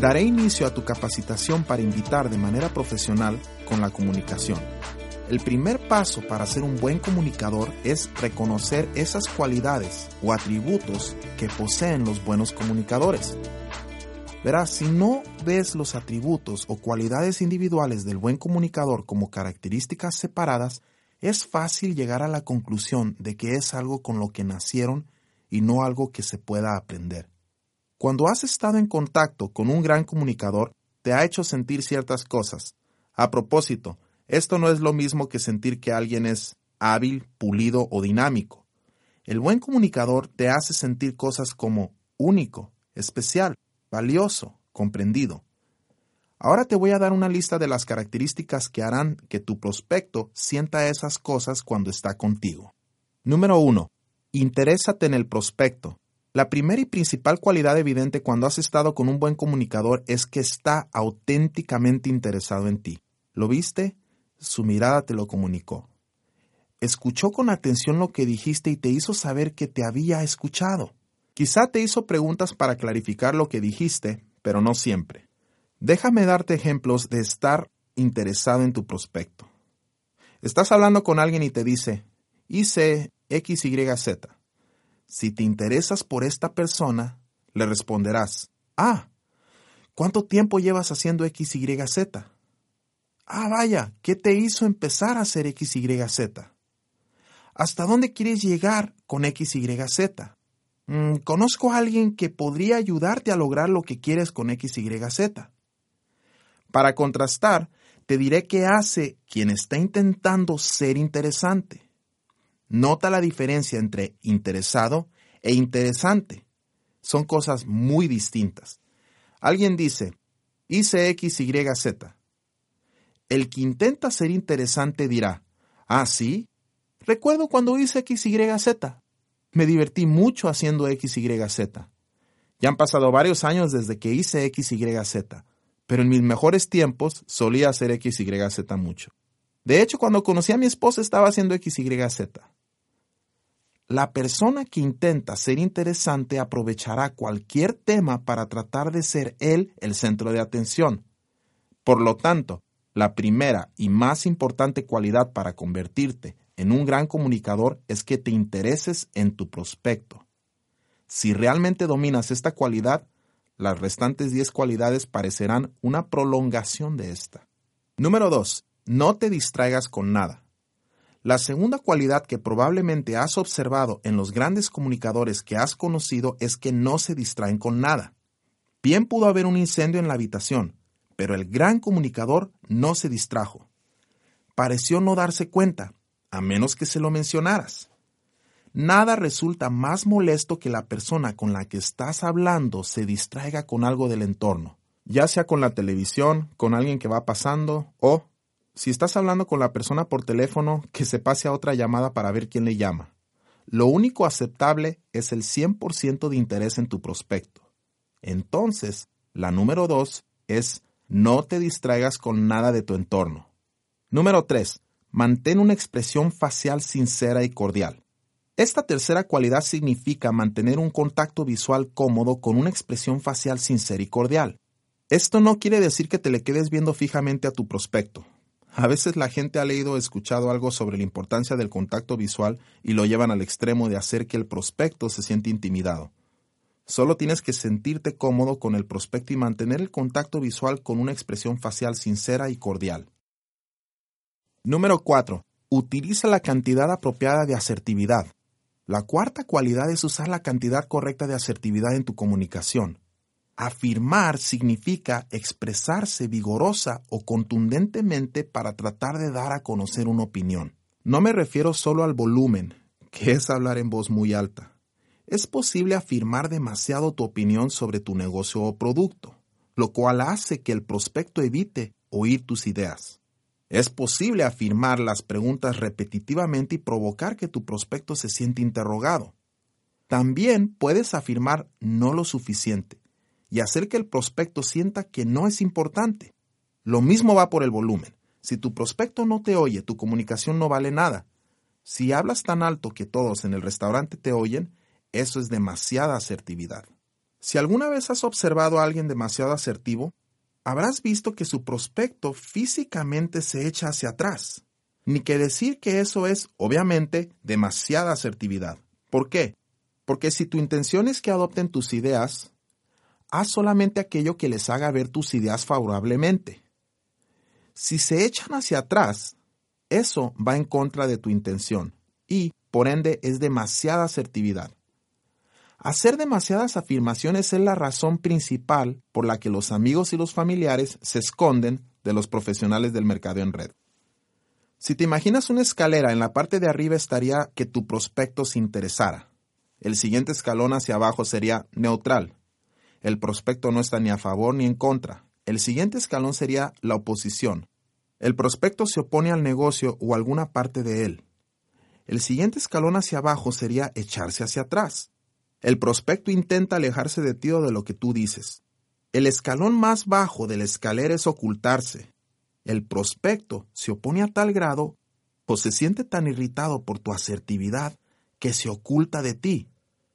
Daré inicio a tu capacitación para invitar de manera profesional con la comunicación. El primer paso para ser un buen comunicador es reconocer esas cualidades o atributos que poseen los buenos comunicadores. Verás, si no ves los atributos o cualidades individuales del buen comunicador como características separadas, es fácil llegar a la conclusión de que es algo con lo que nacieron y no algo que se pueda aprender. Cuando has estado en contacto con un gran comunicador, te ha hecho sentir ciertas cosas. A propósito, esto no es lo mismo que sentir que alguien es hábil, pulido o dinámico. El buen comunicador te hace sentir cosas como único, especial, valioso, comprendido. Ahora te voy a dar una lista de las características que harán que tu prospecto sienta esas cosas cuando está contigo. Número 1. Interésate en el prospecto. La primera y principal cualidad evidente cuando has estado con un buen comunicador es que está auténticamente interesado en ti. ¿Lo viste? Su mirada te lo comunicó. Escuchó con atención lo que dijiste y te hizo saber que te había escuchado. Quizá te hizo preguntas para clarificar lo que dijiste, pero no siempre. Déjame darte ejemplos de estar interesado en tu prospecto. Estás hablando con alguien y te dice, hice XYZ. Si te interesas por esta persona, le responderás, ah, ¿cuánto tiempo llevas haciendo XYZ? Ah, vaya, ¿qué te hizo empezar a hacer XYZ? ¿Hasta dónde quieres llegar con XYZ? Mm, conozco a alguien que podría ayudarte a lograr lo que quieres con XYZ. Para contrastar, te diré qué hace quien está intentando ser interesante. Nota la diferencia entre interesado e interesante. Son cosas muy distintas. Alguien dice, hice X, Y, Z. El que intenta ser interesante dirá, ah, sí, recuerdo cuando hice X, Y, Z. Me divertí mucho haciendo X, Y, Z. Ya han pasado varios años desde que hice X, Y, Z, pero en mis mejores tiempos solía hacer X, Y, Z mucho. De hecho, cuando conocí a mi esposa estaba haciendo X, Y, Z. La persona que intenta ser interesante aprovechará cualquier tema para tratar de ser él el centro de atención. Por lo tanto, la primera y más importante cualidad para convertirte en un gran comunicador es que te intereses en tu prospecto. Si realmente dominas esta cualidad, las restantes 10 cualidades parecerán una prolongación de esta. Número 2. No te distraigas con nada. La segunda cualidad que probablemente has observado en los grandes comunicadores que has conocido es que no se distraen con nada. Bien pudo haber un incendio en la habitación, pero el gran comunicador no se distrajo. Pareció no darse cuenta, a menos que se lo mencionaras. Nada resulta más molesto que la persona con la que estás hablando se distraiga con algo del entorno, ya sea con la televisión, con alguien que va pasando o si estás hablando con la persona por teléfono, que se pase a otra llamada para ver quién le llama. Lo único aceptable es el 100% de interés en tu prospecto. Entonces, la número dos es no te distraigas con nada de tu entorno. Número 3. Mantén una expresión facial sincera y cordial. Esta tercera cualidad significa mantener un contacto visual cómodo con una expresión facial sincera y cordial. Esto no quiere decir que te le quedes viendo fijamente a tu prospecto. A veces la gente ha leído o escuchado algo sobre la importancia del contacto visual y lo llevan al extremo de hacer que el prospecto se siente intimidado. Solo tienes que sentirte cómodo con el prospecto y mantener el contacto visual con una expresión facial sincera y cordial. Número 4. Utiliza la cantidad apropiada de asertividad. La cuarta cualidad es usar la cantidad correcta de asertividad en tu comunicación. Afirmar significa expresarse vigorosa o contundentemente para tratar de dar a conocer una opinión. No me refiero solo al volumen, que es hablar en voz muy alta. Es posible afirmar demasiado tu opinión sobre tu negocio o producto, lo cual hace que el prospecto evite oír tus ideas. Es posible afirmar las preguntas repetitivamente y provocar que tu prospecto se siente interrogado. También puedes afirmar no lo suficiente, y hacer que el prospecto sienta que no es importante. Lo mismo va por el volumen. Si tu prospecto no te oye, tu comunicación no vale nada. Si hablas tan alto que todos en el restaurante te oyen, eso es demasiada asertividad. Si alguna vez has observado a alguien demasiado asertivo, habrás visto que su prospecto físicamente se echa hacia atrás. Ni que decir que eso es, obviamente, demasiada asertividad. ¿Por qué? Porque si tu intención es que adopten tus ideas, haz solamente aquello que les haga ver tus ideas favorablemente. Si se echan hacia atrás, eso va en contra de tu intención y, por ende, es demasiada asertividad. Hacer demasiadas afirmaciones es la razón principal por la que los amigos y los familiares se esconden de los profesionales del mercado en red. Si te imaginas una escalera, en la parte de arriba estaría que tu prospecto se interesara. El siguiente escalón hacia abajo sería neutral. El prospecto no está ni a favor ni en contra. El siguiente escalón sería la oposición. El prospecto se opone al negocio o alguna parte de él. El siguiente escalón hacia abajo sería echarse hacia atrás. El prospecto intenta alejarse de ti o de lo que tú dices. El escalón más bajo de la escalera es ocultarse. El prospecto se opone a tal grado o se siente tan irritado por tu asertividad que se oculta de ti.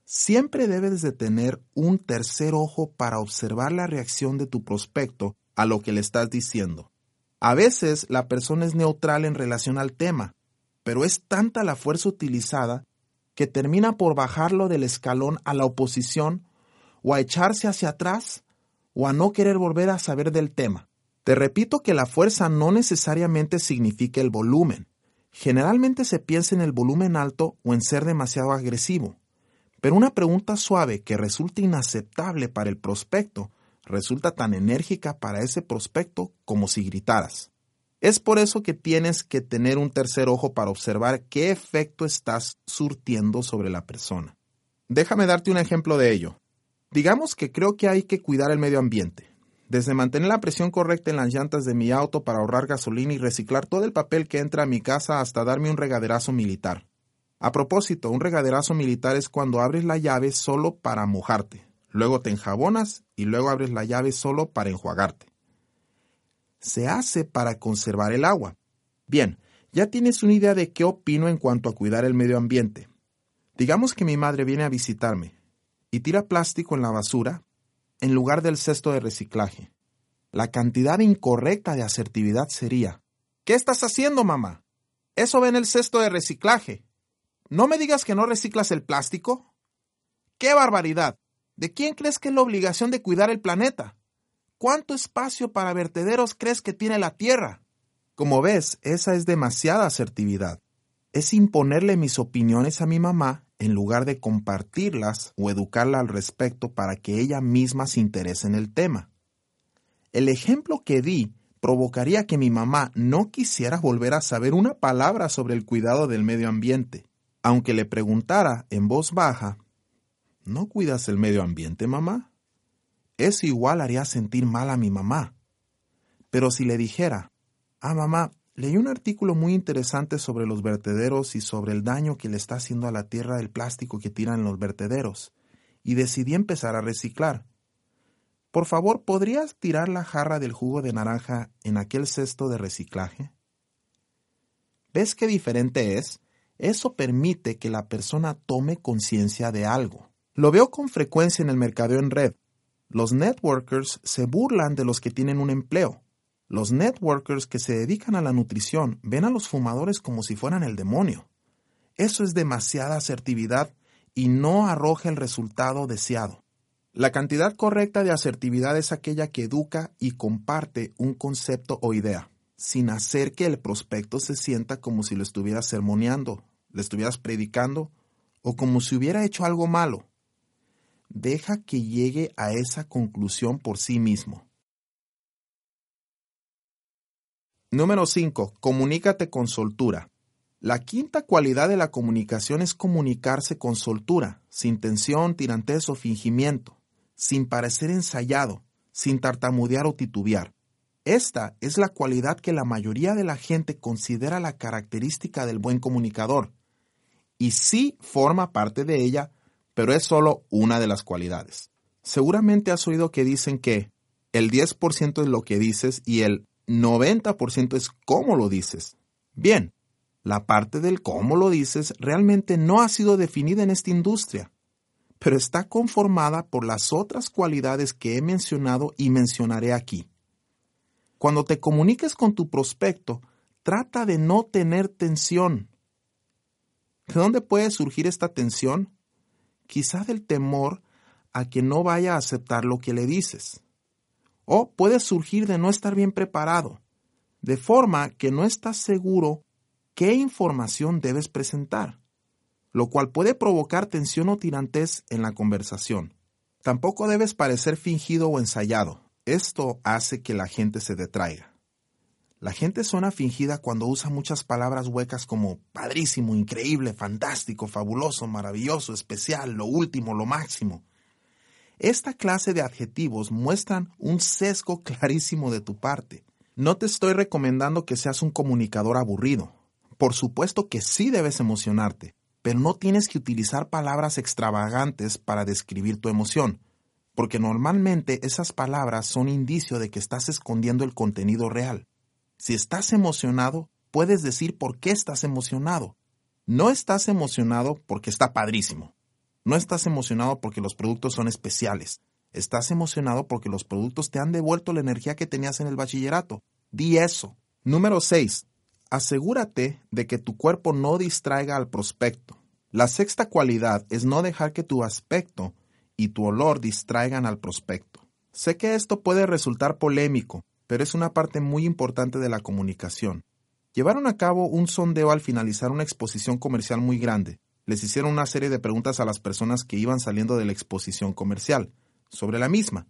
Siempre debes de tener un tercer ojo para observar la reacción de tu prospecto a lo que le estás diciendo. A veces la persona es neutral en relación al tema, pero es tanta la fuerza utilizada que termina por bajarlo del escalón a la oposición o a echarse hacia atrás o a no querer volver a saber del tema. Te repito que la fuerza no necesariamente significa el volumen. Generalmente se piensa en el volumen alto o en ser demasiado agresivo. Pero una pregunta suave que resulta inaceptable para el prospecto resulta tan enérgica para ese prospecto como si gritaras. Es por eso que tienes que tener un tercer ojo para observar qué efecto estás surtiendo sobre la persona. Déjame darte un ejemplo de ello. Digamos que creo que hay que cuidar el medio ambiente. Desde mantener la presión correcta en las llantas de mi auto para ahorrar gasolina y reciclar todo el papel que entra a mi casa hasta darme un regaderazo militar. A propósito, un regaderazo militar es cuando abres la llave solo para mojarte, luego te enjabonas y luego abres la llave solo para enjuagarte. Se hace para conservar el agua. Bien, ya tienes una idea de qué opino en cuanto a cuidar el medio ambiente. Digamos que mi madre viene a visitarme y tira plástico en la basura en lugar del cesto de reciclaje. La cantidad incorrecta de asertividad sería, ¿qué estás haciendo, mamá? Eso va en el cesto de reciclaje. No me digas que no reciclas el plástico. ¡Qué barbaridad! ¿De quién crees que es la obligación de cuidar el planeta? ¿Cuánto espacio para vertederos crees que tiene la Tierra? Como ves, esa es demasiada asertividad. Es imponerle mis opiniones a mi mamá en lugar de compartirlas o educarla al respecto para que ella misma se interese en el tema. El ejemplo que di provocaría que mi mamá no quisiera volver a saber una palabra sobre el cuidado del medio ambiente aunque le preguntara en voz baja, ¿no cuidas el medio ambiente, mamá? Eso igual haría sentir mal a mi mamá. Pero si le dijera, ah, mamá, leí un artículo muy interesante sobre los vertederos y sobre el daño que le está haciendo a la tierra el plástico que tiran los vertederos, y decidí empezar a reciclar. Por favor, ¿podrías tirar la jarra del jugo de naranja en aquel cesto de reciclaje? ¿Ves qué diferente es? Eso permite que la persona tome conciencia de algo. Lo veo con frecuencia en el mercadeo en red. Los networkers se burlan de los que tienen un empleo. Los networkers que se dedican a la nutrición ven a los fumadores como si fueran el demonio. Eso es demasiada asertividad y no arroja el resultado deseado. La cantidad correcta de asertividad es aquella que educa y comparte un concepto o idea sin hacer que el prospecto se sienta como si lo estuvieras sermoneando, le estuvieras predicando o como si hubiera hecho algo malo. Deja que llegue a esa conclusión por sí mismo. Número 5. Comunícate con soltura. La quinta cualidad de la comunicación es comunicarse con soltura, sin tensión, tirantez o fingimiento, sin parecer ensayado, sin tartamudear o titubear. Esta es la cualidad que la mayoría de la gente considera la característica del buen comunicador. Y sí forma parte de ella, pero es solo una de las cualidades. Seguramente has oído que dicen que el 10% es lo que dices y el 90% es cómo lo dices. Bien, la parte del cómo lo dices realmente no ha sido definida en esta industria, pero está conformada por las otras cualidades que he mencionado y mencionaré aquí. Cuando te comuniques con tu prospecto, trata de no tener tensión. ¿De dónde puede surgir esta tensión? Quizá del temor a que no vaya a aceptar lo que le dices. O puede surgir de no estar bien preparado, de forma que no estás seguro qué información debes presentar, lo cual puede provocar tensión o tirantez en la conversación. Tampoco debes parecer fingido o ensayado. Esto hace que la gente se detraiga. La gente suena fingida cuando usa muchas palabras huecas como padrísimo, increíble, fantástico, fabuloso, maravilloso, especial, lo último, lo máximo. Esta clase de adjetivos muestran un sesgo clarísimo de tu parte. No te estoy recomendando que seas un comunicador aburrido. Por supuesto que sí debes emocionarte, pero no tienes que utilizar palabras extravagantes para describir tu emoción, porque normalmente esas palabras son indicio de que estás escondiendo el contenido real. Si estás emocionado, puedes decir por qué estás emocionado. No estás emocionado porque está padrísimo. No estás emocionado porque los productos son especiales. Estás emocionado porque los productos te han devuelto la energía que tenías en el bachillerato. Di eso. Número 6 asegúrate de que tu cuerpo no distraiga al prospecto. La sexta cualidad es no dejar que tu aspecto y tu olor distraigan al prospecto. Sé que esto puede resultar polémico, pero es una parte muy importante de la comunicación. Llevaron a cabo un sondeo al finalizar una exposición comercial muy grande. Les hicieron una serie de preguntas a las personas que iban saliendo de la exposición comercial sobre la misma.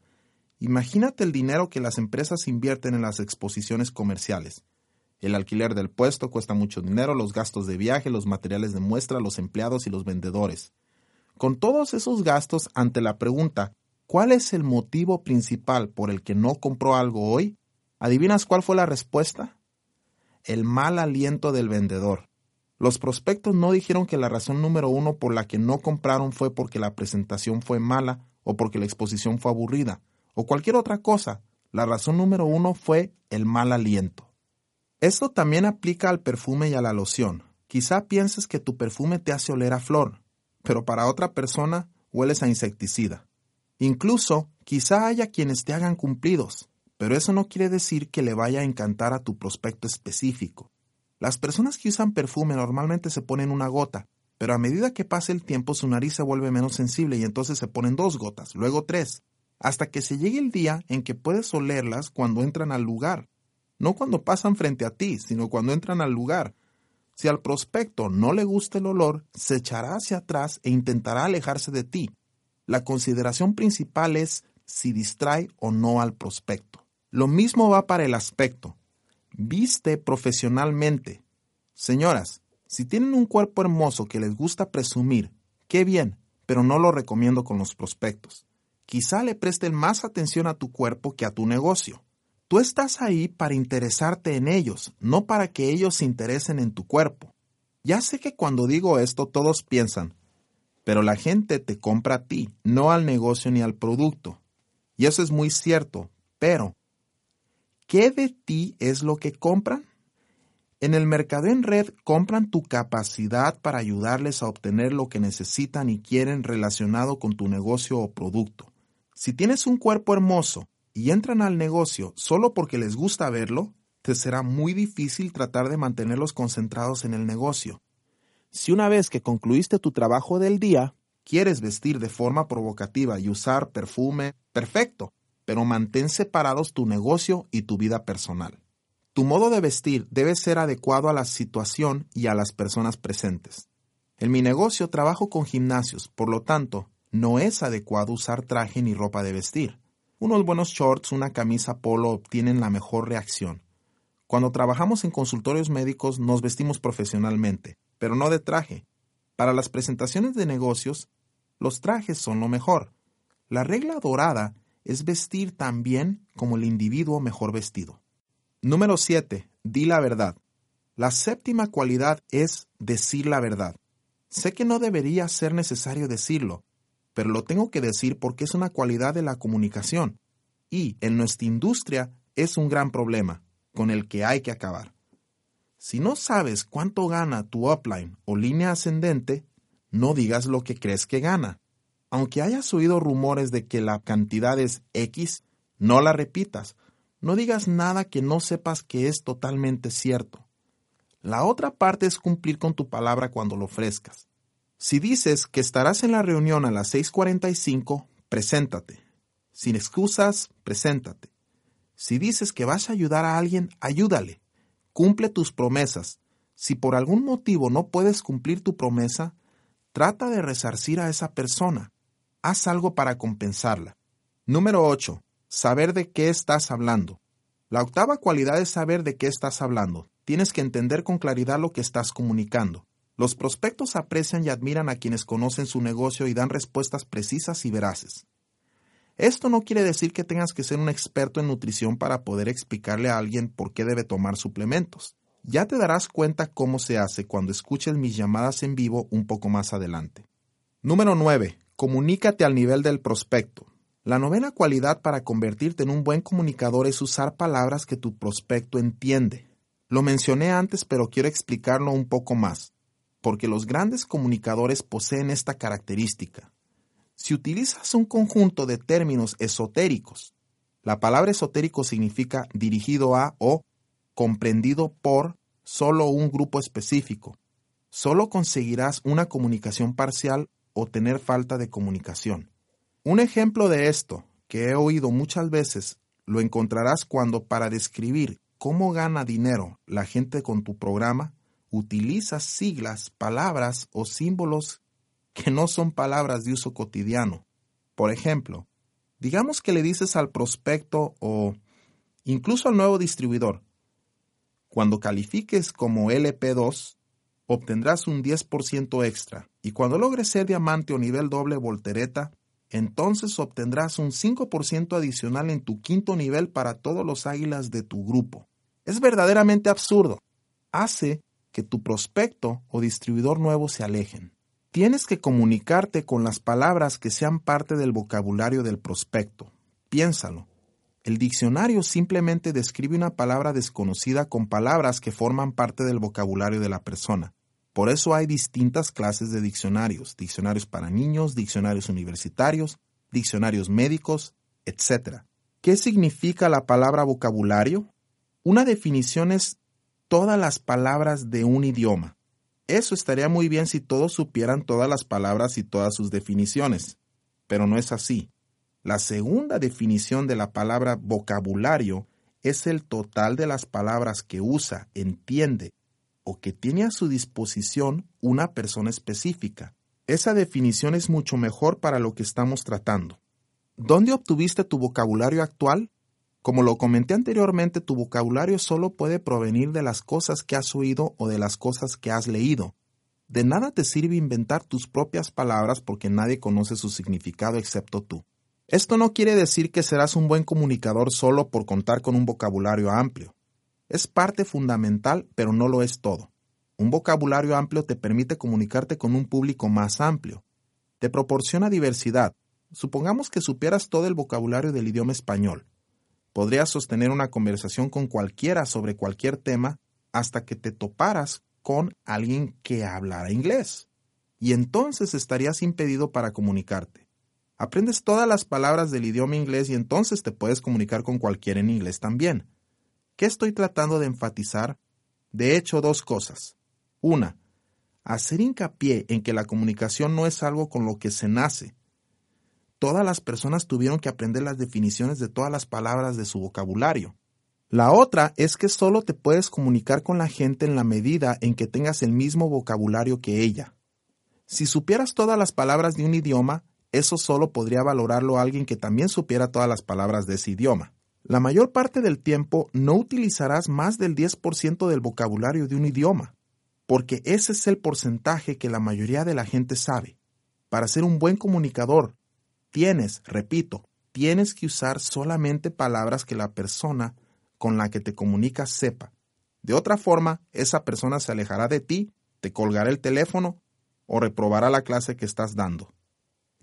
Imagínate el dinero que las empresas invierten en las exposiciones comerciales. El alquiler del puesto cuesta mucho dinero, los gastos de viaje, los materiales de muestra, los empleados y los vendedores. Con todos esos gastos ante la pregunta, ¿cuál es el motivo principal por el que no compró algo hoy? ¿Adivinas cuál fue la respuesta? El mal aliento del vendedor. Los prospectos no dijeron que la razón número uno por la que no compraron fue porque la presentación fue mala o porque la exposición fue aburrida o cualquier otra cosa. La razón número uno fue el mal aliento. Esto también aplica al perfume y a la loción. Quizá pienses que tu perfume te hace oler a flor, pero para otra persona hueles a insecticida. Incluso, quizá haya quienes te hagan cumplidos, pero eso no quiere decir que le vaya a encantar a tu prospecto específico. Las personas que usan perfume normalmente se ponen una gota, pero a medida que pasa el tiempo su nariz se vuelve menos sensible y entonces se ponen dos gotas, luego tres, hasta que se llegue el día en que puedes olerlas cuando entran al lugar no cuando pasan frente a ti, sino cuando entran al lugar. Si al prospecto no le gusta el olor, se echará hacia atrás e intentará alejarse de ti. La consideración principal es si distrae o no al prospecto. Lo mismo va para el aspecto. Viste profesionalmente. Señoras, si tienen un cuerpo hermoso que les gusta presumir, qué bien, pero no lo recomiendo con los prospectos. Quizá le presten más atención a tu cuerpo que a tu negocio. Tú estás ahí para interesarte en ellos, no para que ellos se interesen en tu cuerpo. Ya sé que cuando digo esto todos piensan, pero la gente te compra a ti, no al negocio ni al producto. Y eso es muy cierto, pero ¿qué de ti es lo que compran? En el mercado en red compran tu capacidad para ayudarles a obtener lo que necesitan y quieren relacionado con tu negocio o producto. Si tienes un cuerpo hermoso, y entran al negocio solo porque les gusta verlo, te será muy difícil tratar de mantenerlos concentrados en el negocio. Si una vez que concluiste tu trabajo del día, quieres vestir de forma provocativa y usar perfume, perfecto, pero mantén separados tu negocio y tu vida personal. Tu modo de vestir debe ser adecuado a la situación y a las personas presentes. En mi negocio trabajo con gimnasios, por lo tanto, no es adecuado usar traje ni ropa de vestir. Unos buenos shorts, una camisa polo obtienen la mejor reacción. Cuando trabajamos en consultorios médicos nos vestimos profesionalmente, pero no de traje. Para las presentaciones de negocios, los trajes son lo mejor. La regla dorada es vestir tan bien como el individuo mejor vestido. Número 7. Di la verdad. La séptima cualidad es decir la verdad. Sé que no debería ser necesario decirlo, pero lo tengo que decir porque es una cualidad de la comunicación y en nuestra industria es un gran problema. con el que hay que acabar. Si no sabes cuánto gana tu upline o línea ascendente, no digas lo que crees que gana. Aunque hayas oído rumores de que la cantidad es X, no la repitas. No digas nada que no sepas que es totalmente cierto. La otra parte es cumplir con tu palabra cuando lo ofrezcas. Si dices que estarás en la reunión a las 6.45, preséntate. Sin excusas, preséntate. Si dices que vas a ayudar a alguien, ayúdale. Cumple tus promesas. Si por algún motivo no puedes cumplir tu promesa, trata de resarcir a esa persona. Haz algo para compensarla. Número 8. Saber de qué estás hablando. La octava cualidad es saber de qué estás hablando. Tienes que entender con claridad lo que estás comunicando. Los prospectos aprecian y admiran a quienes conocen su negocio y dan respuestas precisas y veraces. Esto no quiere decir que tengas que ser un experto en nutrición para poder explicarle a alguien por qué debe tomar suplementos. Ya te darás cuenta cómo se hace cuando escuches mis llamadas en vivo un poco más adelante. Número 9. Comunícate al nivel del prospecto. La novena cualidad para convertirte en un buen comunicador es usar palabras que tu prospecto entiende. Lo mencioné antes, pero quiero explicarlo un poco más, porque los grandes comunicadores poseen esta característica. Si utilizas un conjunto de términos esotéricos, la palabra esotérico significa dirigido a o comprendido por solo un grupo específico. Solo conseguirás una comunicación parcial o tener falta de comunicación. Un ejemplo de esto, que he oído muchas veces, lo encontrarás cuando para describir cómo gana dinero la gente con tu programa, utilizas siglas, palabras o símbolos que no son palabras de uso cotidiano. Por ejemplo, digamos que le dices al prospecto o incluso al nuevo distribuidor, cuando califiques como LP2, obtendrás un 10% extra y cuando logres ser diamante o nivel doble voltereta, entonces obtendrás un 5% adicional en tu quinto nivel para todos los águilas de tu grupo. Es verdaderamente absurdo. Hace que tu prospecto o distribuidor nuevo se alejen. Tienes que comunicarte con las palabras que sean parte del vocabulario del prospecto. Piénsalo. El diccionario simplemente describe una palabra desconocida con palabras que forman parte del vocabulario de la persona. Por eso hay distintas clases de diccionarios, diccionarios para niños, diccionarios universitarios, diccionarios médicos, etc. ¿Qué significa la palabra vocabulario? Una definición es todas las palabras de un idioma. Eso estaría muy bien si todos supieran todas las palabras y todas sus definiciones, pero no es así. La segunda definición de la palabra vocabulario es el total de las palabras que usa, entiende o que tiene a su disposición una persona específica. Esa definición es mucho mejor para lo que estamos tratando. ¿Dónde obtuviste tu vocabulario actual? Como lo comenté anteriormente, tu vocabulario solo puede provenir de las cosas que has oído o de las cosas que has leído. De nada te sirve inventar tus propias palabras porque nadie conoce su significado excepto tú. Esto no quiere decir que serás un buen comunicador solo por contar con un vocabulario amplio. Es parte fundamental, pero no lo es todo. Un vocabulario amplio te permite comunicarte con un público más amplio. Te proporciona diversidad. Supongamos que supieras todo el vocabulario del idioma español Podrías sostener una conversación con cualquiera sobre cualquier tema hasta que te toparas con alguien que hablara inglés. Y entonces estarías impedido para comunicarte. Aprendes todas las palabras del idioma inglés y entonces te puedes comunicar con cualquiera en inglés también. ¿Qué estoy tratando de enfatizar? De hecho, dos cosas. Una, hacer hincapié en que la comunicación no es algo con lo que se nace, todas las personas tuvieron que aprender las definiciones de todas las palabras de su vocabulario. La otra es que solo te puedes comunicar con la gente en la medida en que tengas el mismo vocabulario que ella. Si supieras todas las palabras de un idioma, eso solo podría valorarlo alguien que también supiera todas las palabras de ese idioma. La mayor parte del tiempo no utilizarás más del 10% del vocabulario de un idioma, porque ese es el porcentaje que la mayoría de la gente sabe. Para ser un buen comunicador, Tienes, repito, tienes que usar solamente palabras que la persona con la que te comunicas sepa. De otra forma, esa persona se alejará de ti, te colgará el teléfono o reprobará la clase que estás dando.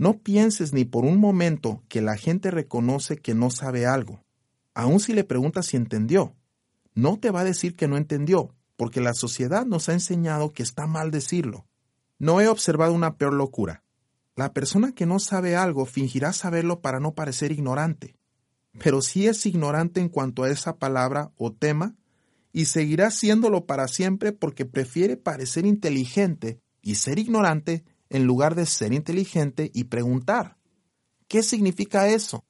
No pienses ni por un momento que la gente reconoce que no sabe algo, aun si le preguntas si entendió. no te va a decir que no entendió, porque la sociedad nos ha enseñado que está mal decirlo. No he observado una peor locura. La persona que no sabe algo fingirá saberlo para no parecer ignorante. Pero si es ignorante en cuanto a esa palabra o tema, y seguirá siéndolo para siempre porque prefiere parecer inteligente y ser ignorante en lugar de ser inteligente y preguntar. ¿Qué significa eso?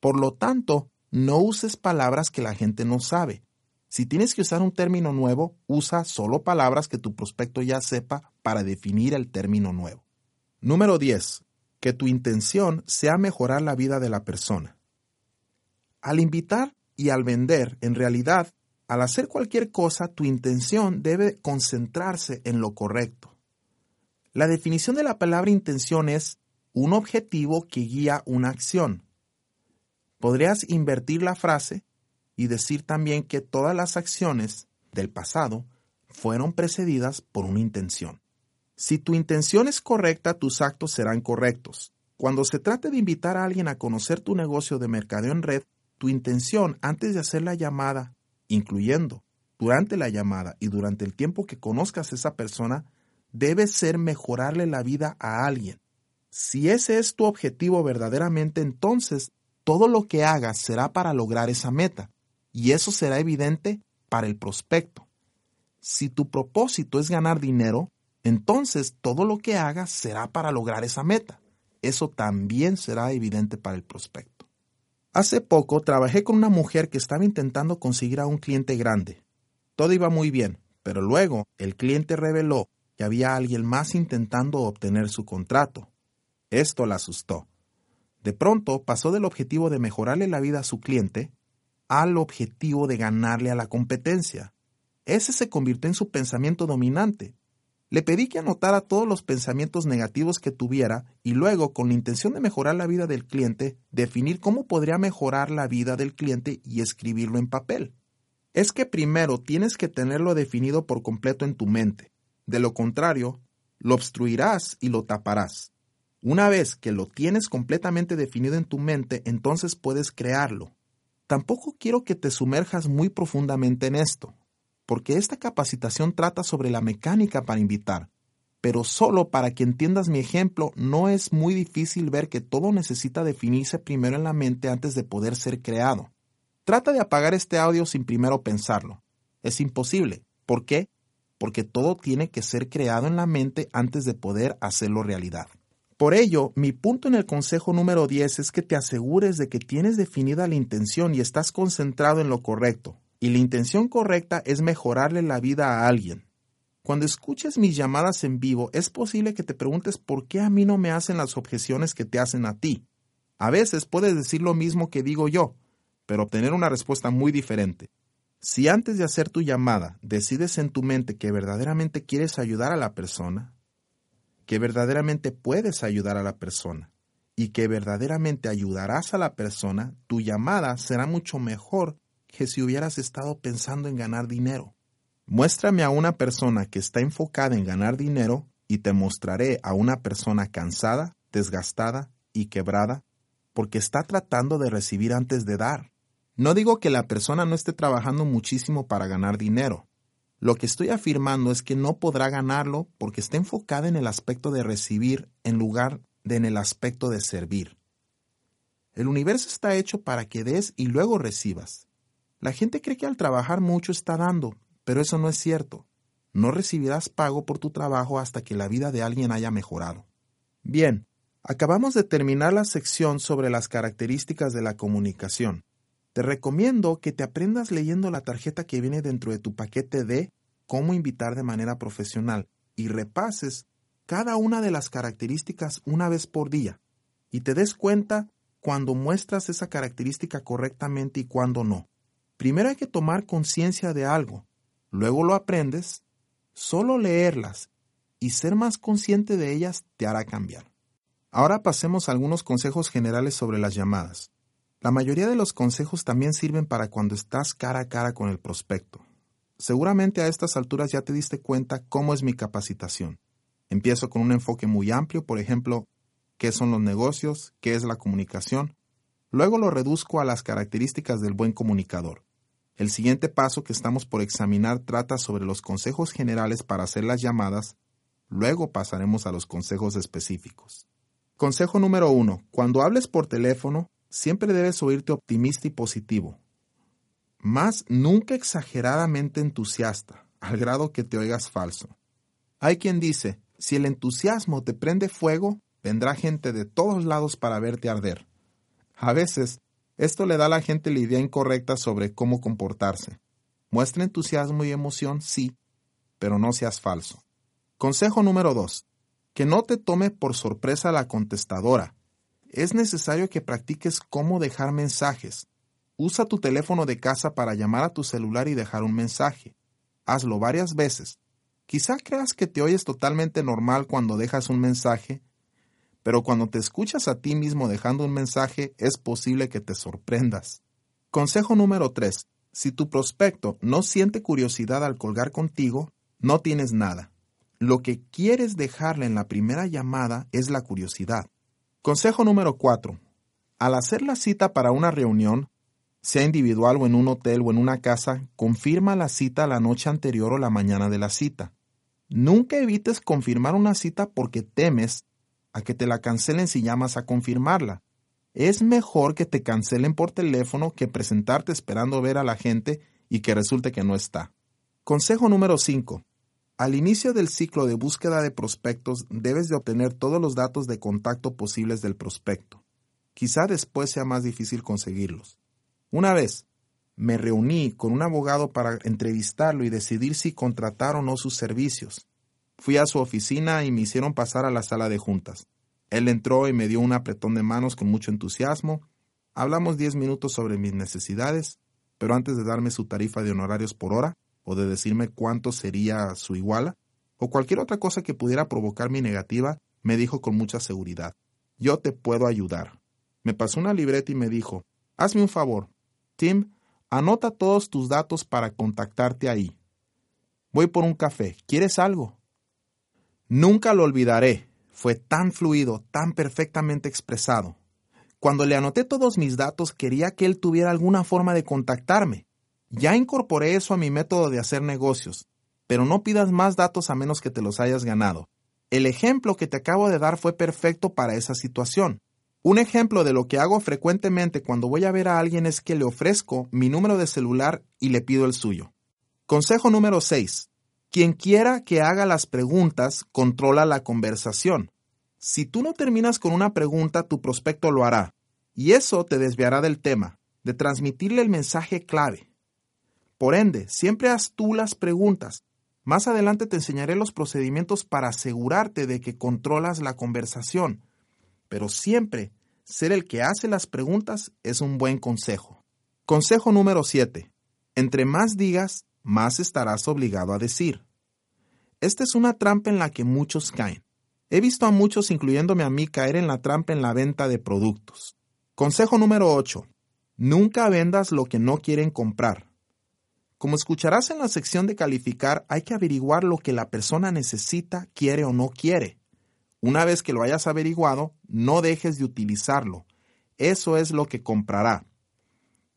Por lo tanto, no uses palabras que la gente no sabe. Si tienes que usar un término nuevo, usa solo palabras que tu prospecto ya sepa para definir el término nuevo. Número 10. Que tu intención sea mejorar la vida de la persona. Al invitar y al vender, en realidad, al hacer cualquier cosa, tu intención debe concentrarse en lo correcto. La definición de la palabra intención es un objetivo que guía una acción. Podrías invertir la frase y decir también que todas las acciones del pasado fueron precedidas por una intención. Si tu intención es correcta, tus actos serán correctos. Cuando se trate de invitar a alguien a conocer tu negocio de mercadeo en red, tu intención antes de hacer la llamada, incluyendo durante la llamada y durante el tiempo que conozcas a esa persona, debe ser mejorarle la vida a alguien. Si ese es tu objetivo verdaderamente, entonces todo lo que hagas será para lograr esa meta, y eso será evidente para el prospecto. Si tu propósito es ganar dinero, entonces todo lo que hagas será para lograr esa meta. Eso también será evidente para el prospecto. Hace poco trabajé con una mujer que estaba intentando conseguir a un cliente grande. Todo iba muy bien, pero luego el cliente reveló había alguien más intentando obtener su contrato. Esto la asustó. De pronto pasó del objetivo de mejorarle la vida a su cliente al objetivo de ganarle a la competencia. Ese se convirtió en su pensamiento dominante. Le pedí que anotara todos los pensamientos negativos que tuviera y luego, con la intención de mejorar la vida del cliente, definir cómo podría mejorar la vida del cliente y escribirlo en papel. Es que primero tienes que tenerlo definido por completo en tu mente. De lo contrario, lo obstruirás y lo taparás. Una vez que lo tienes completamente definido en tu mente, entonces puedes crearlo. Tampoco quiero que te sumerjas muy profundamente en esto, porque esta capacitación trata sobre la mecánica para invitar, pero solo para que entiendas mi ejemplo, no es muy difícil ver que todo necesita definirse primero en la mente antes de poder ser creado. Trata de apagar este audio sin primero pensarlo. Es imposible. ¿Por qué? Porque todo tiene que ser creado en la mente antes de poder hacerlo realidad. Por ello, mi punto en el consejo número 10 es que te asegures de que tienes definida la intención y estás concentrado en lo correcto. Y la intención correcta es mejorarle la vida a alguien. Cuando escuches mis llamadas en vivo, es posible que te preguntes por qué a mí no me hacen las objeciones que te hacen a ti. A veces puedes decir lo mismo que digo yo, pero obtener una respuesta muy diferente. Si antes de hacer tu llamada decides en tu mente que verdaderamente quieres ayudar a la persona, que verdaderamente puedes ayudar a la persona y que verdaderamente ayudarás a la persona, tu llamada será mucho mejor que si hubieras estado pensando en ganar dinero. Muéstrame a una persona que está enfocada en ganar dinero y te mostraré a una persona cansada, desgastada y quebrada porque está tratando de recibir antes de dar. No digo que la persona no esté trabajando muchísimo para ganar dinero, lo que estoy afirmando es que no podrá ganarlo porque está enfocada en el aspecto de recibir en lugar de en el aspecto de servir. El universo está hecho para que des y luego recibas. La gente cree que al trabajar mucho está dando, pero eso no es cierto. No recibirás pago por tu trabajo hasta que la vida de alguien haya mejorado. Bien, acabamos de terminar la sección sobre las características de la comunicación. Te recomiendo que te aprendas leyendo la tarjeta que viene dentro de tu paquete de cómo invitar de manera profesional y repases cada una de las características una vez por día y te des cuenta cuando muestras esa característica correctamente y cuando no. Primero hay que tomar conciencia de algo, luego lo aprendes, solo leerlas y ser más consciente de ellas te hará cambiar. Ahora pasemos a algunos consejos generales sobre las llamadas. La mayoría de los consejos también sirven para cuando estás cara a cara con el prospecto. Seguramente a estas alturas ya te diste cuenta cómo es mi capacitación. Empiezo con un enfoque muy amplio, por ejemplo, qué son los negocios, qué es la comunicación. Luego lo reduzco a las características del buen comunicador. El siguiente paso que estamos por examinar trata sobre los consejos generales para hacer las llamadas, luego pasaremos a los consejos específicos. Consejo número uno. Cuando hables por teléfono, siempre debes oírte optimista y positivo, más nunca exageradamente entusiasta, al grado que te oigas falso. Hay quien dice, si el entusiasmo te prende fuego, vendrá gente de todos lados para verte arder. A veces, esto le da a la gente la idea incorrecta sobre cómo comportarse. Muestra entusiasmo y emoción, sí, pero no seas falso. Consejo número 2. Que no te tome por sorpresa la contestadora. Es necesario que practiques cómo dejar mensajes, Usa tu teléfono de casa para llamar a tu celular y dejar un mensaje. Hazlo varias veces. Quizá creas que te oyes totalmente normal cuando dejas un mensaje, pero cuando te escuchas a ti mismo dejando un mensaje es posible que te sorprendas. Consejo número 3. Si tu prospecto no siente curiosidad al colgar contigo, no tienes nada. Lo que quieres dejarle en la primera llamada es la curiosidad. Consejo número 4. Al hacer la cita para una reunión, sea individual o en un hotel o en una casa, confirma la cita la noche anterior o la mañana de la cita. Nunca evites confirmar una cita porque temes a que te la cancelen si llamas a confirmarla. Es mejor que te cancelen por teléfono que presentarte esperando ver a la gente y que resulte que no está. Consejo número 5. Al inicio del ciclo de búsqueda de prospectos debes de obtener todos los datos de contacto posibles del prospecto. Quizá después sea más difícil conseguirlos. Una vez me reuní con un abogado para entrevistarlo y decidir si contratar o no sus servicios. Fui a su oficina y me hicieron pasar a la sala de juntas. Él entró y me dio un apretón de manos con mucho entusiasmo. Hablamos diez minutos sobre mis necesidades, pero antes de darme su tarifa de honorarios por hora, o de decirme cuánto sería su iguala, o cualquier otra cosa que pudiera provocar mi negativa, me dijo con mucha seguridad, yo te puedo ayudar. Me pasó una libreta y me dijo, hazme un favor, Tim, anota todos tus datos para contactarte ahí. Voy por un café. ¿Quieres algo? Nunca lo olvidaré. Fue tan fluido, tan perfectamente expresado. Cuando le anoté todos mis datos, quería que él tuviera alguna forma de contactarme. Ya incorporé eso a mi método de hacer negocios, pero no pidas más datos a menos que te los hayas ganado. El ejemplo que te acabo de dar fue perfecto para esa situación. Un ejemplo de lo que hago frecuentemente cuando voy a ver a alguien es que le ofrezco mi número de celular y le pido el suyo. Consejo número 6. Quien quiera que haga las preguntas, controla la conversación. Si tú no terminas con una pregunta, tu prospecto lo hará. Y eso te desviará del tema, de transmitirle el mensaje clave. Por ende, siempre haz tú las preguntas. Más adelante te enseñaré los procedimientos para asegurarte de que controlas la conversación pero siempre ser el que hace las preguntas es un buen consejo. Consejo número 7. Entre más digas, más estarás obligado a decir. Esta es una trampa en la que muchos caen. He visto a muchos, incluyéndome a mí, caer en la trampa en la venta de productos. Consejo número 8. Nunca vendas lo que no quieren comprar. Como escucharás en la sección de calificar, hay que averiguar lo que la persona necesita, quiere o no quiere. Una vez que lo hayas averiguado, no dejes de utilizarlo. Eso es lo que comprará.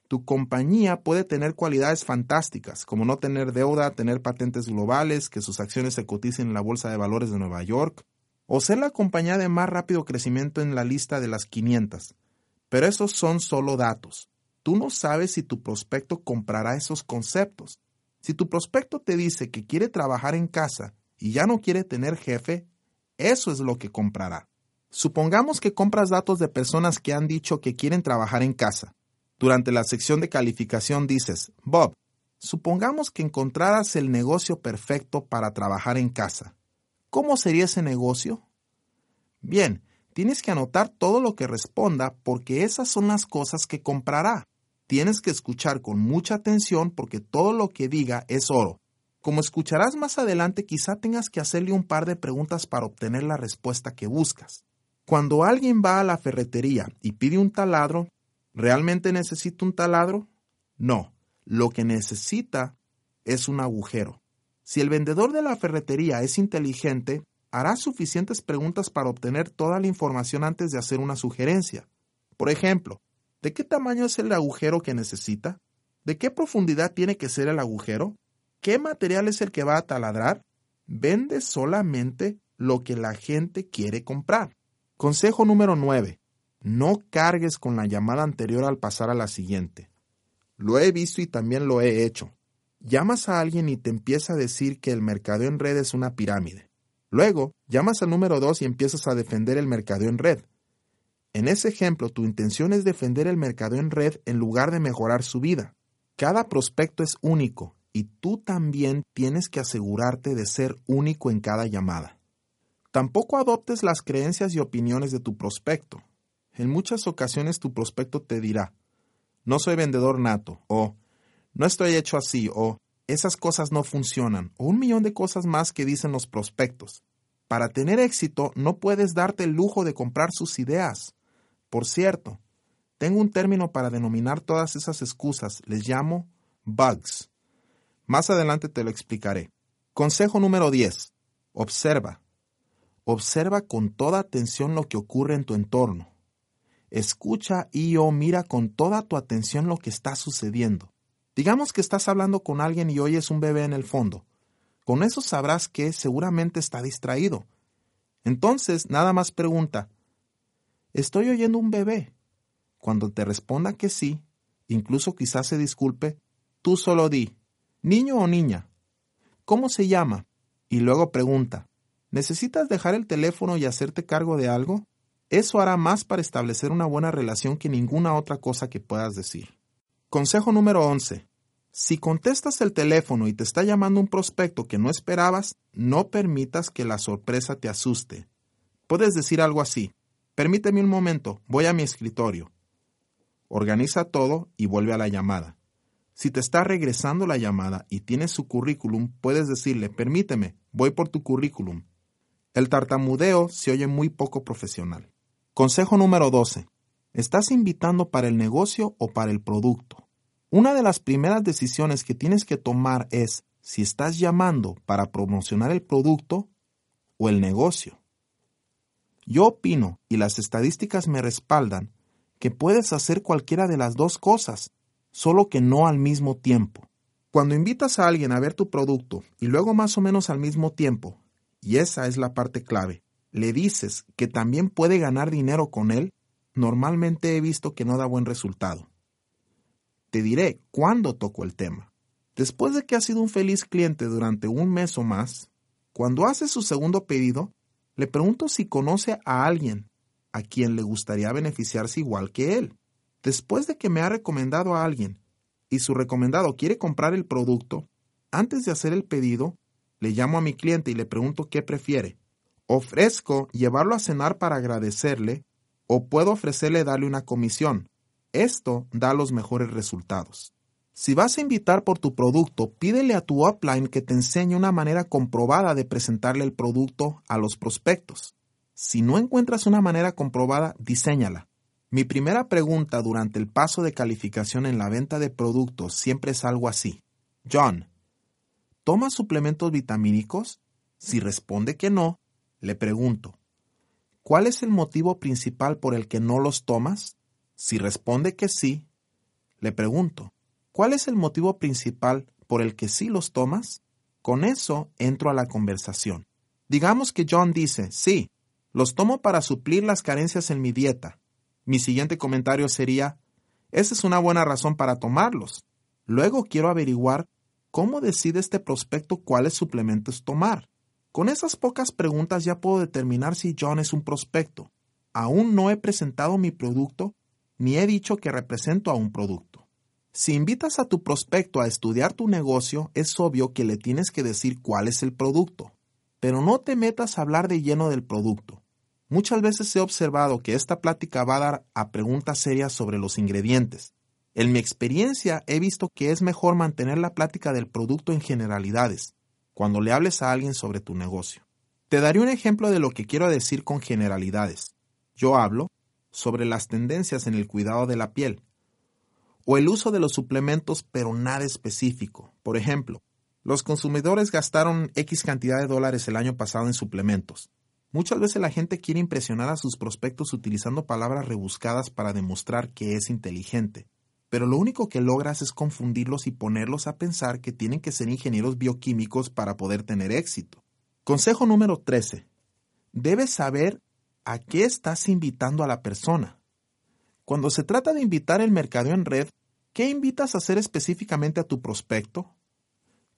Tu compañía puede tener cualidades fantásticas, como no tener deuda, tener patentes globales, que sus acciones se coticen en la Bolsa de Valores de Nueva York, o ser la compañía de más rápido crecimiento en la lista de las 500. Pero esos son solo datos. Tú no sabes si tu prospecto comprará esos conceptos. Si tu prospecto te dice que quiere trabajar en casa y ya no quiere tener jefe, eso es lo que comprará. Supongamos que compras datos de personas que han dicho que quieren trabajar en casa. Durante la sección de calificación dices, Bob, supongamos que encontraras el negocio perfecto para trabajar en casa. ¿Cómo sería ese negocio? Bien, tienes que anotar todo lo que responda porque esas son las cosas que comprará. Tienes que escuchar con mucha atención porque todo lo que diga es oro. Como escucharás más adelante, quizá tengas que hacerle un par de preguntas para obtener la respuesta que buscas. Cuando alguien va a la ferretería y pide un taladro, ¿realmente necesita un taladro? No, lo que necesita es un agujero. Si el vendedor de la ferretería es inteligente, hará suficientes preguntas para obtener toda la información antes de hacer una sugerencia. Por ejemplo, ¿de qué tamaño es el agujero que necesita? ¿De qué profundidad tiene que ser el agujero? ¿Qué material es el que va a taladrar? Vende solamente lo que la gente quiere comprar. Consejo número 9. No cargues con la llamada anterior al pasar a la siguiente. Lo he visto y también lo he hecho. Llamas a alguien y te empieza a decir que el mercado en red es una pirámide. Luego, llamas al número 2 y empiezas a defender el mercado en red. En ese ejemplo, tu intención es defender el mercado en red en lugar de mejorar su vida. Cada prospecto es único y tú también tienes que asegurarte de ser único en cada llamada. Tampoco adoptes las creencias y opiniones de tu prospecto. En muchas ocasiones tu prospecto te dirá, no soy vendedor nato, o no estoy hecho así, o esas cosas no funcionan, o un millón de cosas más que dicen los prospectos. Para tener éxito no puedes darte el lujo de comprar sus ideas. Por cierto, tengo un término para denominar todas esas excusas, les llamo bugs. Más adelante te lo explicaré. Consejo número 10. Observa. Observa con toda atención lo que ocurre en tu entorno. Escucha y o mira con toda tu atención lo que está sucediendo. Digamos que estás hablando con alguien y oyes un bebé en el fondo. Con eso sabrás que seguramente está distraído. Entonces, nada más pregunta, ¿estoy oyendo un bebé? Cuando te responda que sí, incluso quizás se disculpe, tú solo di, niño o niña, ¿cómo se llama? Y luego pregunta, ¿necesitas dejar el teléfono y hacerte cargo de algo? Eso hará más para establecer una buena relación que ninguna otra cosa que puedas decir. Consejo número 11. Si contestas el teléfono y te está llamando un prospecto que no esperabas, no permitas que la sorpresa te asuste. Puedes decir algo así. Permíteme un momento, voy a mi escritorio. Organiza todo y vuelve a la llamada. Si te está regresando la llamada y tienes su currículum, puedes decirle, permíteme, voy por tu currículum. El tartamudeo se oye muy poco profesional. Consejo número 12. ¿Estás invitando para el negocio o para el producto? Una de las primeras decisiones que tienes que tomar es si estás llamando para promocionar el producto o el negocio. Yo opino, y las estadísticas me respaldan, que puedes hacer cualquiera de las dos cosas, solo que no al mismo tiempo. Cuando invitas a alguien a ver tu producto y luego más o menos al mismo tiempo, y esa es la parte clave, le dices que también puede ganar dinero con él, normalmente he visto que no da buen resultado. Te diré cuándo toco el tema. Después de que ha sido un feliz cliente durante un mes o más, cuando hace su segundo pedido, le pregunto si conoce a alguien a quien le gustaría beneficiarse igual que él. Después de que me ha recomendado a alguien y su recomendado quiere comprar el producto, antes de hacer el pedido, le llamo a mi cliente y le pregunto qué prefiere. Ofrezco llevarlo a cenar para agradecerle o puedo ofrecerle darle una comisión. Esto da los mejores resultados. Si vas a invitar por tu producto, pídele a tu upline que te enseñe una manera comprobada de presentarle el producto a los prospectos. Si no encuentras una manera comprobada, diséñala. Mi primera pregunta durante el paso de calificación en la venta de productos siempre es algo así. John, ¿tomas suplementos vitamínicos? Si responde que no, le pregunto, ¿cuál es el motivo principal por el que no los tomas? Si responde que sí, le pregunto, ¿cuál es el motivo principal por el que sí los tomas? Con eso entro a la conversación. Digamos que John dice, sí, los tomo para suplir las carencias en mi dieta. Mi siguiente comentario sería, esa es una buena razón para tomarlos. Luego quiero averiguar cómo decide este prospecto cuáles suplementos tomar. Con esas pocas preguntas ya puedo determinar si John es un prospecto. Aún no he presentado mi producto ni he dicho que represento a un producto. Si invitas a tu prospecto a estudiar tu negocio, es obvio que le tienes que decir cuál es el producto. Pero no te metas a hablar de lleno del producto. Muchas veces he observado que esta plática va a dar a preguntas serias sobre los ingredientes. En mi experiencia he visto que es mejor mantener la plática del producto en generalidades, cuando le hables a alguien sobre tu negocio. Te daré un ejemplo de lo que quiero decir con generalidades. Yo hablo sobre las tendencias en el cuidado de la piel, o el uso de los suplementos pero nada específico. Por ejemplo, los consumidores gastaron X cantidad de dólares el año pasado en suplementos. Muchas veces la gente quiere impresionar a sus prospectos utilizando palabras rebuscadas para demostrar que es inteligente. pero lo único que logras es confundirlos y ponerlos a pensar que tienen que ser ingenieros bioquímicos para poder tener éxito. Consejo número 13. Debes saber a qué estás invitando a la persona. Cuando se trata de invitar el mercadeo en red, ¿qué invitas a hacer específicamente a tu prospecto?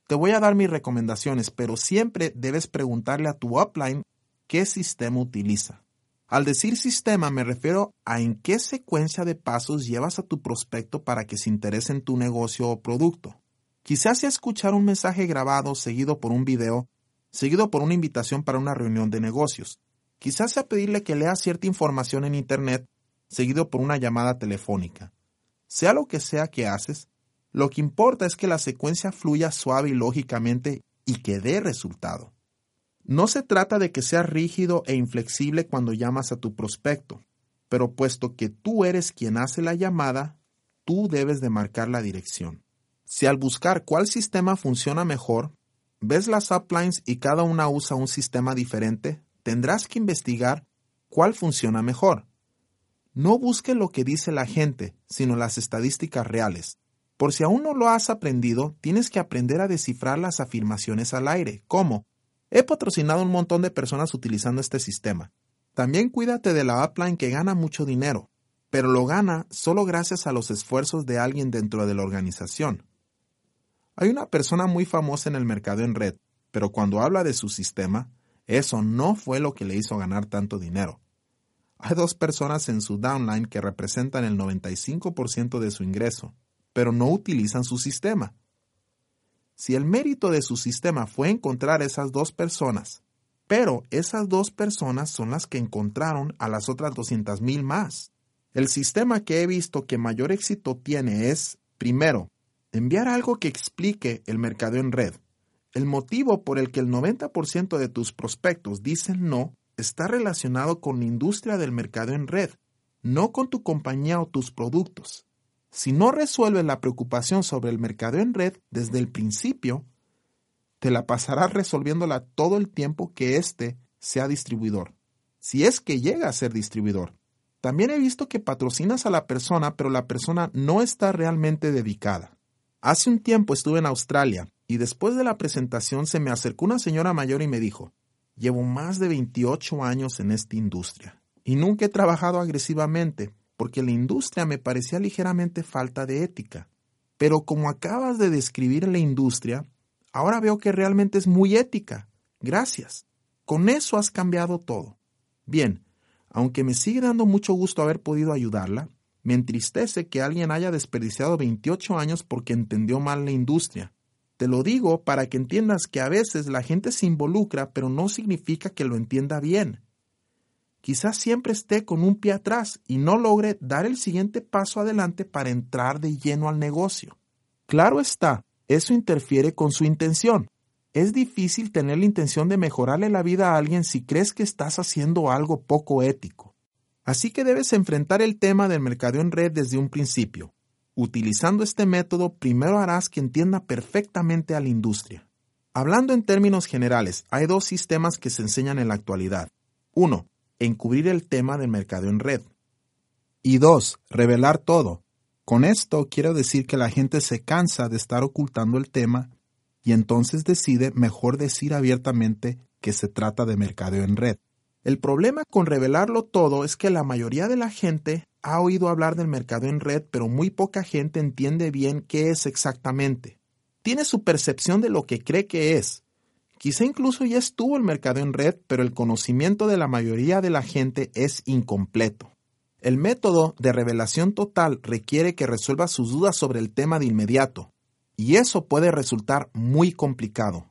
Te voy a dar mis recomendaciones, pero siempre debes preguntarle a tu upline qué sistema utiliza. Al decir sistema me refiero a en qué secuencia de pasos llevas a tu prospecto para que se interese en tu negocio o producto. Quizás sea escuchar un mensaje grabado seguido por un video, seguido por una invitación para una reunión de negocios. Quizás sea pedirle que lea cierta información en Internet, seguido por una llamada telefónica. Sea lo que sea que haces, lo que importa es que la secuencia fluya suave y lógicamente y que dé resultado. No se trata de que seas rígido e inflexible cuando llamas a tu prospecto, pero puesto que tú eres quien hace la llamada, tú debes de marcar la dirección. Si al buscar cuál sistema funciona mejor, ves las uplines y cada una usa un sistema diferente, tendrás que investigar cuál funciona mejor. No busque lo que dice la gente, sino las estadísticas reales. Por si aún no lo has aprendido, tienes que aprender a descifrar las afirmaciones al aire, como He patrocinado un montón de personas utilizando este sistema. También cuídate de la upline que gana mucho dinero, pero lo gana solo gracias a los esfuerzos de alguien dentro de la organización. Hay una persona muy famosa en el mercado en red, pero cuando habla de su sistema, eso no fue lo que le hizo ganar tanto dinero. Hay dos personas en su downline que representan el 95% de su ingreso, pero no utilizan su sistema. Si el mérito de su sistema fue encontrar esas dos personas, pero esas dos personas son las que encontraron a las otras 200.000 más. El sistema que he visto que mayor éxito tiene es, primero, enviar algo que explique el mercado en red. El motivo por el que el 90% de tus prospectos dicen no está relacionado con la industria del mercado en red, no con tu compañía o tus productos. Si no resuelves la preocupación sobre el mercado en red desde el principio, te la pasarás resolviéndola todo el tiempo que éste sea distribuidor, si es que llega a ser distribuidor. También he visto que patrocinas a la persona, pero la persona no está realmente dedicada. Hace un tiempo estuve en Australia y después de la presentación se me acercó una señora mayor y me dijo, llevo más de 28 años en esta industria y nunca he trabajado agresivamente, porque la industria me parecía ligeramente falta de ética. Pero como acabas de describir la industria, ahora veo que realmente es muy ética. Gracias. Con eso has cambiado todo. Bien, aunque me sigue dando mucho gusto haber podido ayudarla, me entristece que alguien haya desperdiciado 28 años porque entendió mal la industria. Te lo digo para que entiendas que a veces la gente se involucra, pero no significa que lo entienda bien quizás siempre esté con un pie atrás y no logre dar el siguiente paso adelante para entrar de lleno al negocio. Claro está, eso interfiere con su intención. Es difícil tener la intención de mejorarle la vida a alguien si crees que estás haciendo algo poco ético. Así que debes enfrentar el tema del mercado en red desde un principio. Utilizando este método, primero harás que entienda perfectamente a la industria. Hablando en términos generales, hay dos sistemas que se enseñan en la actualidad. Uno, encubrir el tema del mercado en red. Y dos, revelar todo. Con esto quiero decir que la gente se cansa de estar ocultando el tema y entonces decide mejor decir abiertamente que se trata de mercado en red. El problema con revelarlo todo es que la mayoría de la gente ha oído hablar del mercado en red, pero muy poca gente entiende bien qué es exactamente. Tiene su percepción de lo que cree que es, Quizá incluso ya estuvo el mercado en red, pero el conocimiento de la mayoría de la gente es incompleto. El método de revelación total requiere que resuelva sus dudas sobre el tema de inmediato, y eso puede resultar muy complicado.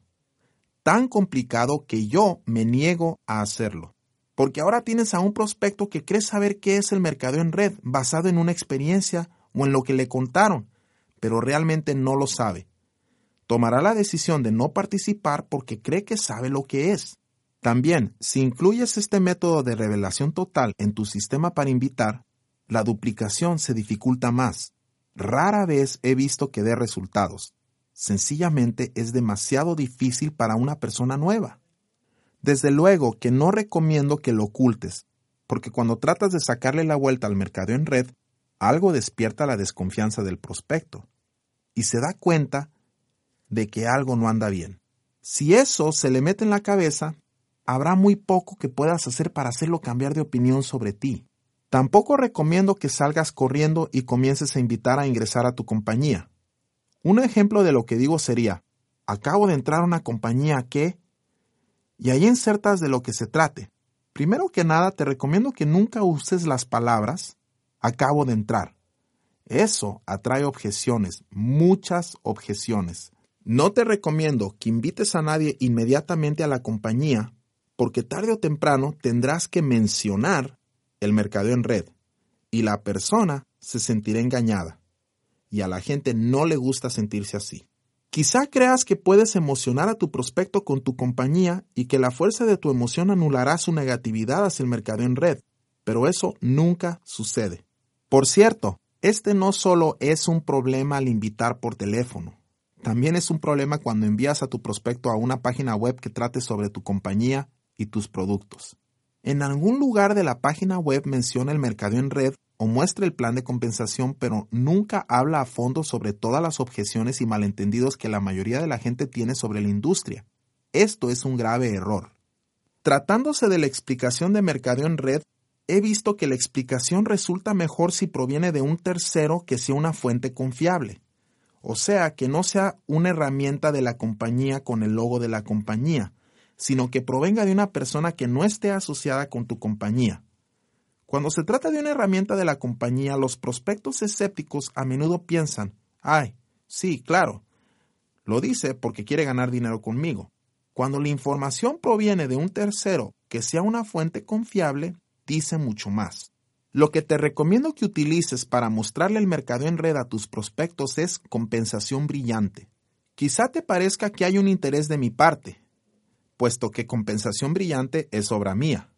Tan complicado que yo me niego a hacerlo. Porque ahora tienes a un prospecto que cree saber qué es el mercado en red basado en una experiencia o en lo que le contaron, pero realmente no lo sabe tomará la decisión de no participar porque cree que sabe lo que es. También, si incluyes este método de revelación total en tu sistema para invitar, la duplicación se dificulta más. Rara vez he visto que dé resultados. Sencillamente es demasiado difícil para una persona nueva. Desde luego que no recomiendo que lo ocultes, porque cuando tratas de sacarle la vuelta al mercado en red, algo despierta la desconfianza del prospecto y se da cuenta de que algo no anda bien. Si eso se le mete en la cabeza, habrá muy poco que puedas hacer para hacerlo cambiar de opinión sobre ti. Tampoco recomiendo que salgas corriendo y comiences a invitar a ingresar a tu compañía. Un ejemplo de lo que digo sería, acabo de entrar a una compañía que... y ahí insertas de lo que se trate. Primero que nada, te recomiendo que nunca uses las palabras acabo de entrar. Eso atrae objeciones, muchas objeciones. No te recomiendo que invites a nadie inmediatamente a la compañía porque tarde o temprano tendrás que mencionar el mercado en red y la persona se sentirá engañada y a la gente no le gusta sentirse así. Quizá creas que puedes emocionar a tu prospecto con tu compañía y que la fuerza de tu emoción anulará su negatividad hacia el mercado en red, pero eso nunca sucede. Por cierto, este no solo es un problema al invitar por teléfono, también es un problema cuando envías a tu prospecto a una página web que trate sobre tu compañía y tus productos. En algún lugar de la página web menciona el mercado en red o muestra el plan de compensación, pero nunca habla a fondo sobre todas las objeciones y malentendidos que la mayoría de la gente tiene sobre la industria. Esto es un grave error. Tratándose de la explicación de mercado en red, he visto que la explicación resulta mejor si proviene de un tercero que sea una fuente confiable. O sea, que no sea una herramienta de la compañía con el logo de la compañía, sino que provenga de una persona que no esté asociada con tu compañía. Cuando se trata de una herramienta de la compañía, los prospectos escépticos a menudo piensan, ay, sí, claro, lo dice porque quiere ganar dinero conmigo. Cuando la información proviene de un tercero que sea una fuente confiable, dice mucho más. Lo que te recomiendo que utilices para mostrarle el mercado en red a tus prospectos es compensación brillante. Quizá te parezca que hay un interés de mi parte, puesto que compensación brillante es obra mía.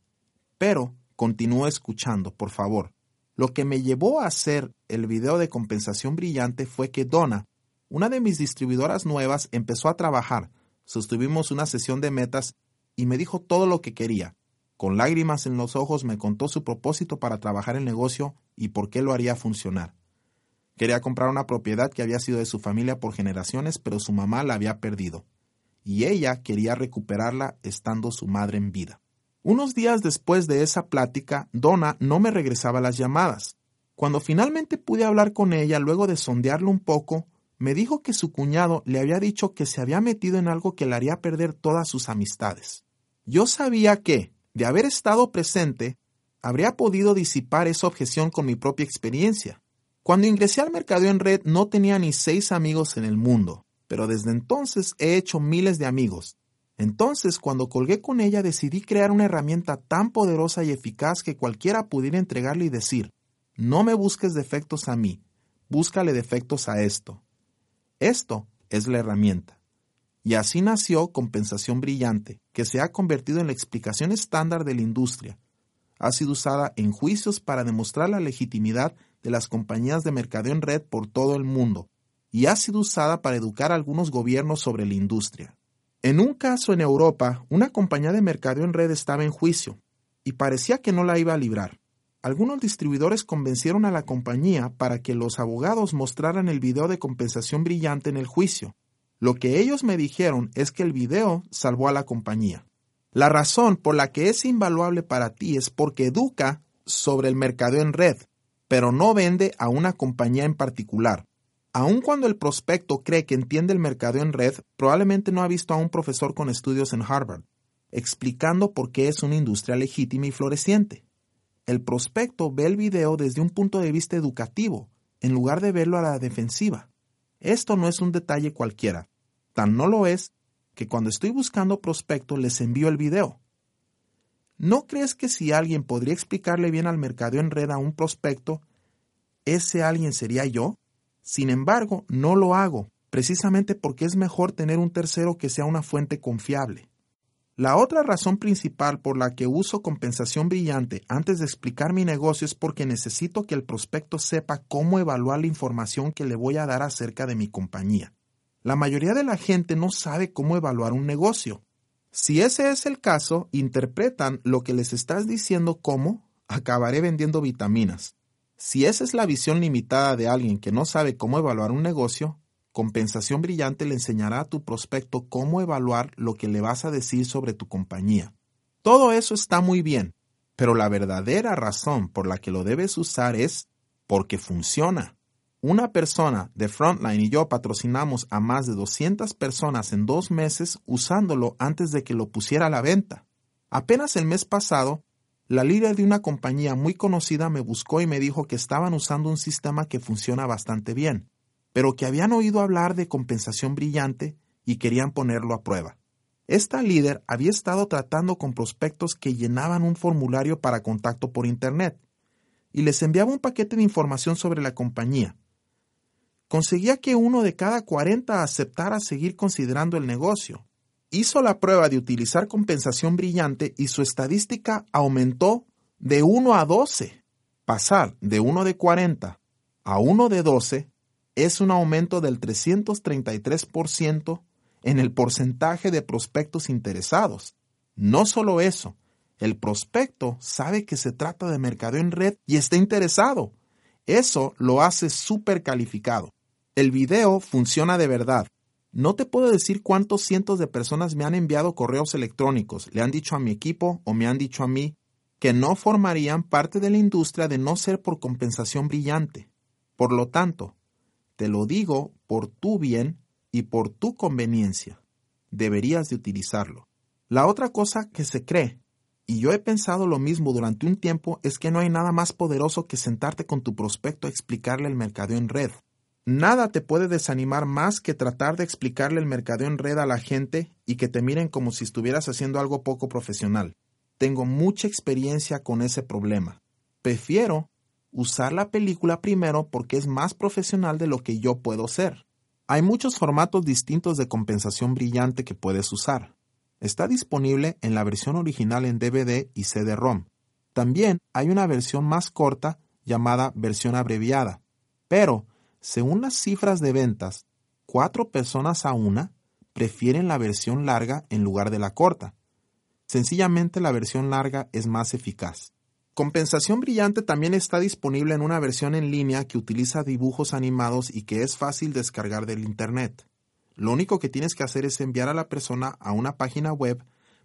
Pero continúa escuchando, por favor. Lo que me llevó a hacer el video de compensación brillante fue que Donna, una de mis distribuidoras nuevas, empezó a trabajar. Sostuvimos una sesión de metas y me dijo todo lo que quería. Con lágrimas en los ojos me contó su propósito para trabajar el negocio y por qué lo haría funcionar. Quería comprar una propiedad que había sido de su familia por generaciones, pero su mamá la había perdido. Y ella quería recuperarla estando su madre en vida. Unos días después de esa plática, Donna no me regresaba las llamadas. Cuando finalmente pude hablar con ella, luego de sondearlo un poco, me dijo que su cuñado le había dicho que se había metido en algo que le haría perder todas sus amistades. Yo sabía que, de haber estado presente, habría podido disipar esa objeción con mi propia experiencia. Cuando ingresé al mercado en red no tenía ni seis amigos en el mundo, pero desde entonces he hecho miles de amigos. Entonces, cuando colgué con ella, decidí crear una herramienta tan poderosa y eficaz que cualquiera pudiera entregarle y decir, no me busques defectos a mí, búscale defectos a esto. Esto es la herramienta. Y así nació Compensación Brillante, que se ha convertido en la explicación estándar de la industria. Ha sido usada en juicios para demostrar la legitimidad de las compañías de mercadeo en red por todo el mundo, y ha sido usada para educar a algunos gobiernos sobre la industria. En un caso en Europa, una compañía de mercadeo en red estaba en juicio, y parecía que no la iba a librar. Algunos distribuidores convencieron a la compañía para que los abogados mostraran el video de compensación brillante en el juicio, lo que ellos me dijeron es que el video salvó a la compañía. La razón por la que es invaluable para ti es porque educa sobre el mercado en red, pero no vende a una compañía en particular. Aun cuando el prospecto cree que entiende el mercado en red, probablemente no ha visto a un profesor con estudios en Harvard, explicando por qué es una industria legítima y floreciente. El prospecto ve el video desde un punto de vista educativo, en lugar de verlo a la defensiva. Esto no es un detalle cualquiera. Tan no lo es que cuando estoy buscando prospectos les envío el video. ¿No crees que si alguien podría explicarle bien al mercado en red a un prospecto, ese alguien sería yo? Sin embargo, no lo hago, precisamente porque es mejor tener un tercero que sea una fuente confiable. La otra razón principal por la que uso compensación brillante antes de explicar mi negocio es porque necesito que el prospecto sepa cómo evaluar la información que le voy a dar acerca de mi compañía. La mayoría de la gente no sabe cómo evaluar un negocio. Si ese es el caso, interpretan lo que les estás diciendo como acabaré vendiendo vitaminas. Si esa es la visión limitada de alguien que no sabe cómo evaluar un negocio, Compensación Brillante le enseñará a tu prospecto cómo evaluar lo que le vas a decir sobre tu compañía. Todo eso está muy bien, pero la verdadera razón por la que lo debes usar es porque funciona. Una persona de Frontline y yo patrocinamos a más de 200 personas en dos meses usándolo antes de que lo pusiera a la venta. Apenas el mes pasado, la líder de una compañía muy conocida me buscó y me dijo que estaban usando un sistema que funciona bastante bien, pero que habían oído hablar de compensación brillante y querían ponerlo a prueba. Esta líder había estado tratando con prospectos que llenaban un formulario para contacto por Internet y les enviaba un paquete de información sobre la compañía. Conseguía que uno de cada 40 aceptara seguir considerando el negocio. Hizo la prueba de utilizar compensación brillante y su estadística aumentó de 1 a 12. Pasar de 1 de 40 a 1 de 12 es un aumento del 333% en el porcentaje de prospectos interesados. No solo eso, el prospecto sabe que se trata de mercado en red y está interesado. Eso lo hace súper calificado. El video funciona de verdad. No te puedo decir cuántos cientos de personas me han enviado correos electrónicos, le han dicho a mi equipo o me han dicho a mí que no formarían parte de la industria de no ser por compensación brillante. Por lo tanto, te lo digo por tu bien y por tu conveniencia. Deberías de utilizarlo. La otra cosa que se cree, y yo he pensado lo mismo durante un tiempo, es que no hay nada más poderoso que sentarte con tu prospecto a explicarle el mercadeo en red. Nada te puede desanimar más que tratar de explicarle el mercadeo en red a la gente y que te miren como si estuvieras haciendo algo poco profesional. Tengo mucha experiencia con ese problema. Prefiero usar la película primero porque es más profesional de lo que yo puedo ser. Hay muchos formatos distintos de compensación brillante que puedes usar. Está disponible en la versión original en DVD y CD-ROM. También hay una versión más corta llamada versión abreviada. Pero, según las cifras de ventas, cuatro personas a una prefieren la versión larga en lugar de la corta. Sencillamente la versión larga es más eficaz. Compensación Brillante también está disponible en una versión en línea que utiliza dibujos animados y que es fácil descargar del Internet. Lo único que tienes que hacer es enviar a la persona a una página web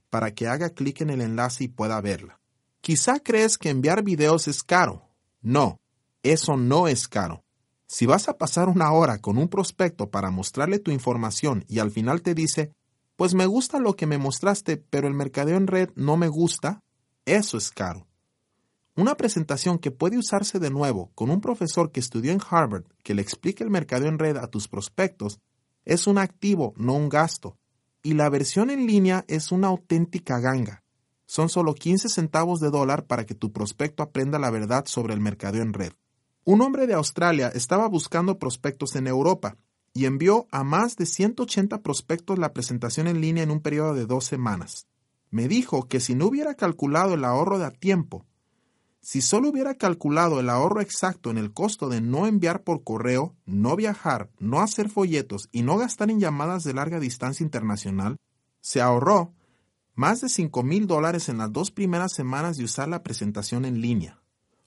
para que haga clic en el enlace y pueda verla. Quizá crees que enviar videos es caro. No, eso no es caro. Si vas a pasar una hora con un prospecto para mostrarle tu información y al final te dice, pues me gusta lo que me mostraste, pero el mercadeo en red no me gusta, eso es caro. Una presentación que puede usarse de nuevo con un profesor que estudió en Harvard que le explique el mercado en red a tus prospectos es un activo, no un gasto. Y la versión en línea es una auténtica ganga. Son solo 15 centavos de dólar para que tu prospecto aprenda la verdad sobre el mercado en red. Un hombre de Australia estaba buscando prospectos en Europa y envió a más de 180 prospectos la presentación en línea en un periodo de dos semanas. Me dijo que si no hubiera calculado el ahorro de a tiempo si solo hubiera calculado el ahorro exacto en el costo de no enviar por correo, no viajar, no hacer folletos y no gastar en llamadas de larga distancia internacional, se ahorró más de 5 mil dólares en las dos primeras semanas de usar la presentación en línea.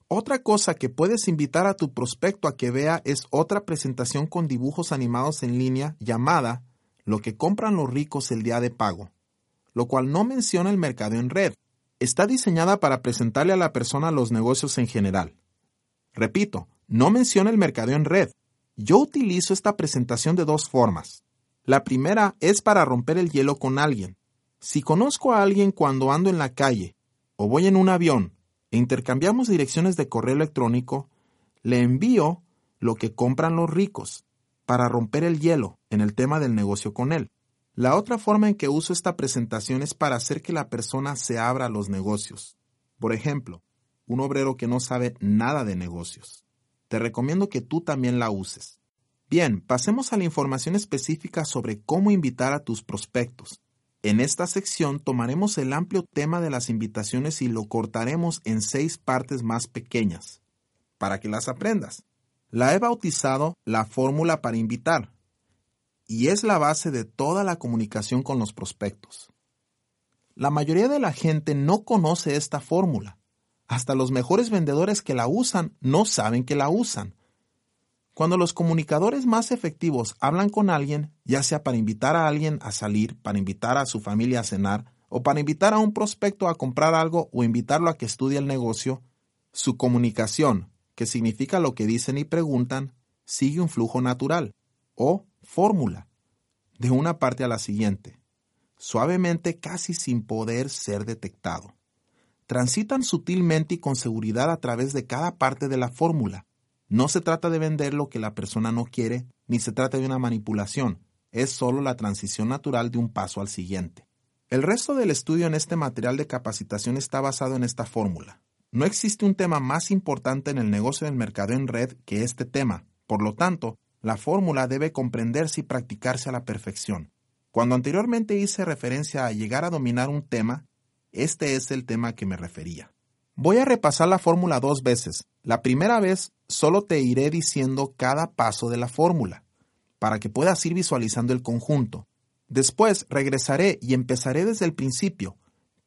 Otra cosa que puedes invitar a tu prospecto a que vea es otra presentación con dibujos animados en línea llamada Lo que compran los ricos el día de pago, lo cual no menciona el mercado en red, está diseñada para presentarle a la persona los negocios en general. Repito, no menciona el mercadeo en red. Yo utilizo esta presentación de dos formas. La primera es para romper el hielo con alguien. Si conozco a alguien cuando ando en la calle o voy en un avión intercambiamos direcciones de correo electrónico, le envío lo que compran los ricos para romper el hielo en el tema del negocio con él. La otra forma en que uso esta presentación es para hacer que la persona se abra a los negocios. Por ejemplo, un obrero que no sabe nada de negocios. Te recomiendo que tú también la uses. Bien, pasemos a la información específica sobre cómo invitar a tus prospectos. En esta sección tomaremos el amplio tema de las invitaciones y lo cortaremos en seis partes más pequeñas, para que las aprendas. La he bautizado la fórmula para invitar y es la base de toda la comunicación con los prospectos. La mayoría de la gente no conoce esta fórmula, Hasta los mejores vendedores que la usan no saben que la usan. Cuando los comunicadores más efectivos hablan con alguien, ya sea para invitar a alguien a salir, para invitar a su familia a cenar, o para invitar a un prospecto a comprar algo o invitarlo a que estudie el negocio, su comunicación, que significa lo que dicen y preguntan, sigue un flujo natural, o fórmula, de una parte a la siguiente, suavemente casi sin poder ser detectado. Transitan sutilmente y con seguridad a través de cada parte de la fórmula, no se trata de vender lo que la persona no quiere, ni se trata de una manipulación, es solo la transición natural de un paso al siguiente. El resto del estudio en este material de capacitación está basado en esta fórmula. No existe un tema más importante en el negocio del mercado en red que este tema, por lo tanto, la fórmula debe comprenderse y practicarse a la perfección. Cuando anteriormente hice referencia a llegar a dominar un tema, este es el tema a que me refería. Voy a repasar la fórmula dos veces. La primera vez solo te iré diciendo cada paso de la fórmula, para que puedas ir visualizando el conjunto. Después regresaré y empezaré desde el principio,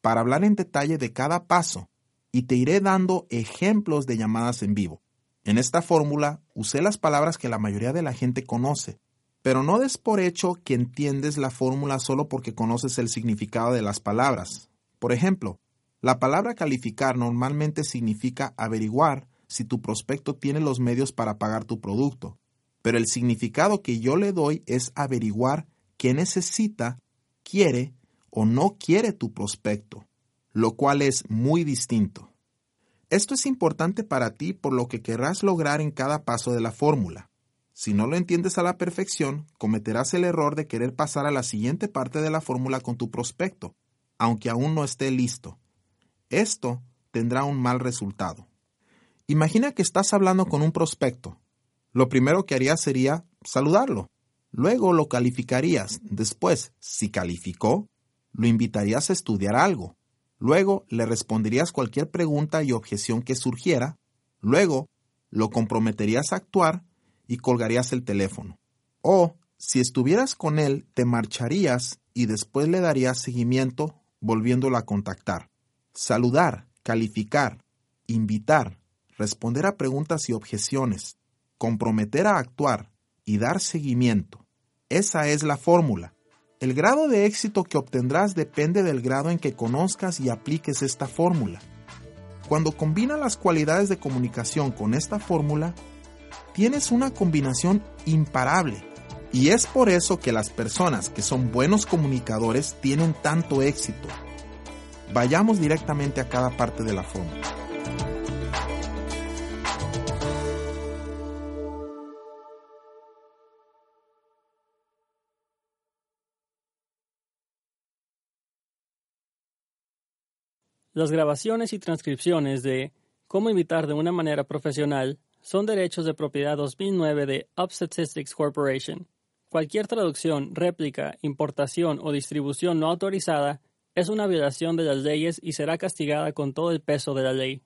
para hablar en detalle de cada paso, y te iré dando ejemplos de llamadas en vivo. En esta fórmula usé las palabras que la mayoría de la gente conoce, pero no des por hecho que entiendes la fórmula solo porque conoces el significado de las palabras. Por ejemplo, la palabra calificar normalmente significa averiguar si tu prospecto tiene los medios para pagar tu producto, pero el significado que yo le doy es averiguar qué necesita, quiere o no quiere tu prospecto, lo cual es muy distinto. Esto es importante para ti por lo que querrás lograr en cada paso de la fórmula. Si no lo entiendes a la perfección, cometerás el error de querer pasar a la siguiente parte de la fórmula con tu prospecto, aunque aún no esté listo. Esto tendrá un mal resultado. Imagina que estás hablando con un prospecto. Lo primero que harías sería saludarlo. Luego lo calificarías. Después, si calificó, lo invitarías a estudiar algo. Luego le responderías cualquier pregunta y objeción que surgiera. Luego lo comprometerías a actuar y colgarías el teléfono. O, si estuvieras con él, te marcharías y después le darías seguimiento volviéndolo a contactar. Saludar, calificar, invitar, responder a preguntas y objeciones, comprometer a actuar y dar seguimiento. Esa es la fórmula. El grado de éxito que obtendrás depende del grado en que conozcas y apliques esta fórmula. Cuando combina las cualidades de comunicación con esta fórmula, tienes una combinación imparable. Y es por eso que las personas que son buenos comunicadores tienen tanto éxito. Vayamos directamente a cada parte de la fórmula. Las grabaciones y transcripciones de Cómo invitar de una manera profesional son derechos de propiedad 2009 de Up Statistics Corporation. Cualquier traducción, réplica, importación o distribución no autorizada es una violación de las leyes y será castigada con todo el peso de la ley.